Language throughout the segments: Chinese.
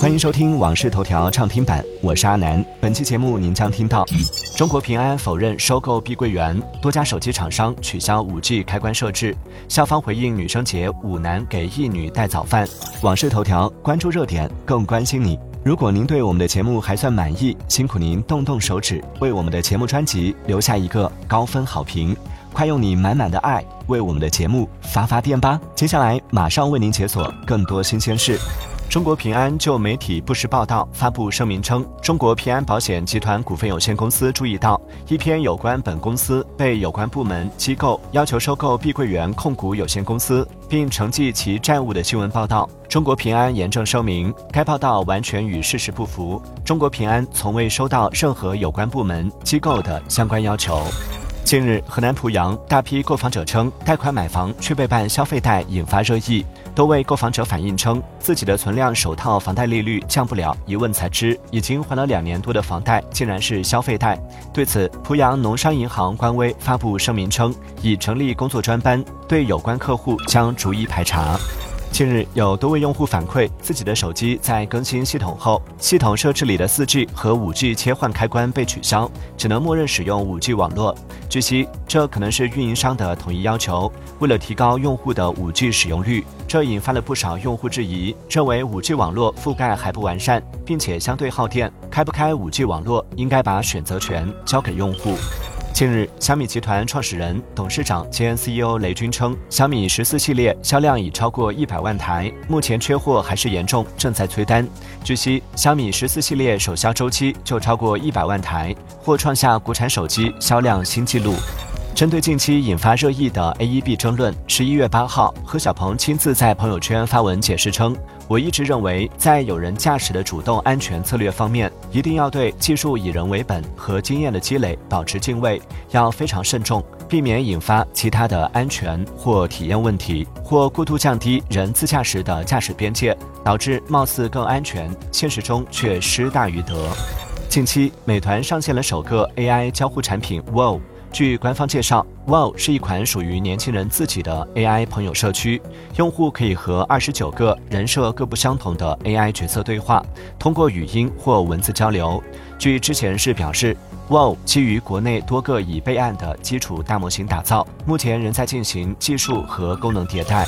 欢迎收听《往事头条》畅听版，我是阿南。本期节目您将听到：中国平安否认收购碧桂园，多家手机厂商取消 5G 开关设置，校方回应女生节五男给一女带早饭。往事头条，关注热点，更关心你。如果您对我们的节目还算满意，辛苦您动动手指，为我们的节目专辑留下一个高分好评。快用你满满的爱为我们的节目发发电吧！接下来马上为您解锁更多新鲜事。中国平安就媒体不实报道发布声明称，中国平安保险集团股份有限公司注意到一篇有关本公司被有关部门机构要求收购碧桂园控股有限公司，并承继其债务的新闻报道。中国平安严正声明，该报道完全与事实不符。中国平安从未收到任何有关部门机构的相关要求。近日，河南濮阳大批购房者称贷款买房却被办消费贷，引发热议。多位购房者反映称，自己的存量首套房贷利率降不了，一问才知已经还了两年多的房贷竟然是消费贷。对此，濮阳农商银行官微发布声明称，已成立工作专班，对有关客户将逐一排查。近日，有多位用户反馈，自己的手机在更新系统后，系统设置里的 4G 和 5G 切换开关被取消，只能默认使用 5G 网络。据悉，这可能是运营商的统一要求，为了提高用户的 5G 使用率。这引发了不少用户质疑，认为 5G 网络覆盖还不完善，并且相对耗电，开不开 5G 网络应该把选择权交给用户。近日，小米集团创始人、董事长兼 CEO 雷军称，小米十四系列销量已超过一百万台，目前缺货还是严重，正在催单。据悉，小米十四系列首销周期就超过一百万台，或创下国产手机销量新纪录。针对近期引发热议的 AEB 争论，十一月八号，何小鹏亲自在朋友圈发文解释称：“我一直认为，在有人驾驶的主动安全策略方面，一定要对技术以人为本和经验的积累保持敬畏，要非常慎重，避免引发其他的安全或体验问题，或过度降低人自驾时的驾驶边界，导致貌似更安全，现实中却失大于得。”近期，美团上线了首个 AI 交互产品 Wow。据官方介绍，Wow 是一款属于年轻人自己的 AI 朋友社区，用户可以和二十九个人设各不相同的 AI 角色对话，通过语音或文字交流。据知情人士表示，Wow 基于国内多个已备案的基础大模型打造，目前仍在进行技术和功能迭代。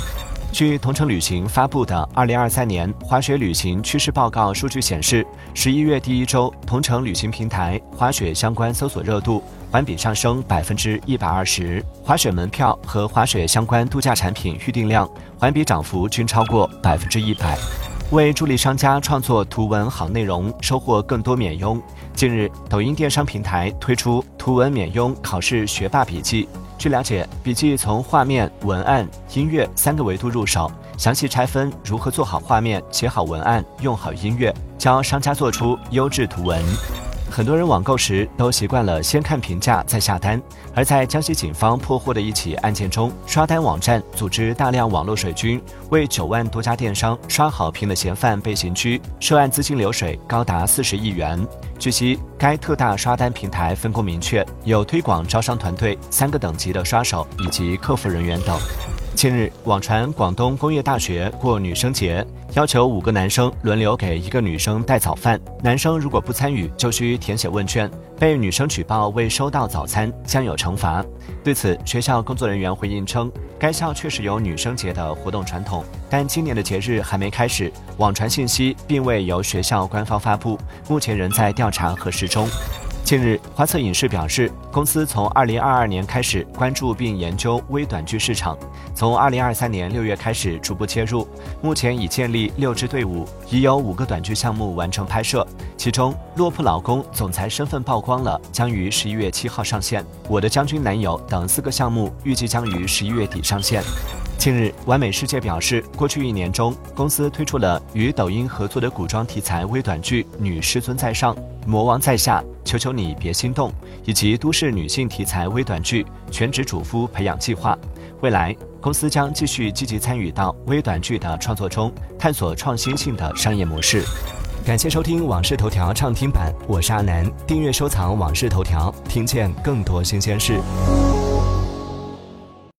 据同程旅行发布的《二零二三年滑雪旅行趋势报告》数据显示，十一月第一周，同程旅行平台滑雪相关搜索热度。环比上升百分之一百二十，滑雪门票和滑雪相关度假产品预订量环比涨幅均超过百分之一百。为助力商家创作图文好内容，收获更多免佣，近日，抖音电商平台推出图文免佣考试学霸笔记。据了解，笔记从画面、文案、音乐三个维度入手，详细拆分如何做好画面、写好文案、用好音乐，教商家做出优质图文。很多人网购时都习惯了先看评价再下单，而在江西警方破获的一起案件中，刷单网站组织大量网络水军，为九万多家电商刷好评的嫌犯被刑拘，涉案资金流水高达四十亿元。据悉，该特大刷单平台分工明确，有推广招商团队、三个等级的刷手以及客服人员等。近日，网传广东工业大学过女生节，要求五个男生轮流给一个女生带早饭，男生如果不参与，就需填写问卷。被女生举报未收到早餐，将有惩罚。对此，学校工作人员回应称，该校确实有女生节的活动传统，但今年的节日还没开始，网传信息并未由学校官方发布，目前仍在调查核实中。近日，华策影视表示，公司从二零二二年开始关注并研究微短剧市场，从二零二三年六月开始逐步切入，目前已建立六支队伍，已有五个短剧项目完成拍摄，其中《落魄老公》总裁身份曝光了，将于十一月七号上线；《我的将军男友》等四个项目预计将于十一月底上线。近日，完美世界表示，过去一年中，公司推出了与抖音合作的古装题材微短剧《女师尊在上》《魔王在下》，求求你别心动，以及都市女性题材微短剧《全职主夫培养计划》。未来，公司将继续积极参与到微短剧的创作中，探索创新性的商业模式。感谢收听《往事头条》畅听版，我是阿南。订阅收藏《往事头条》，听见更多新鲜事。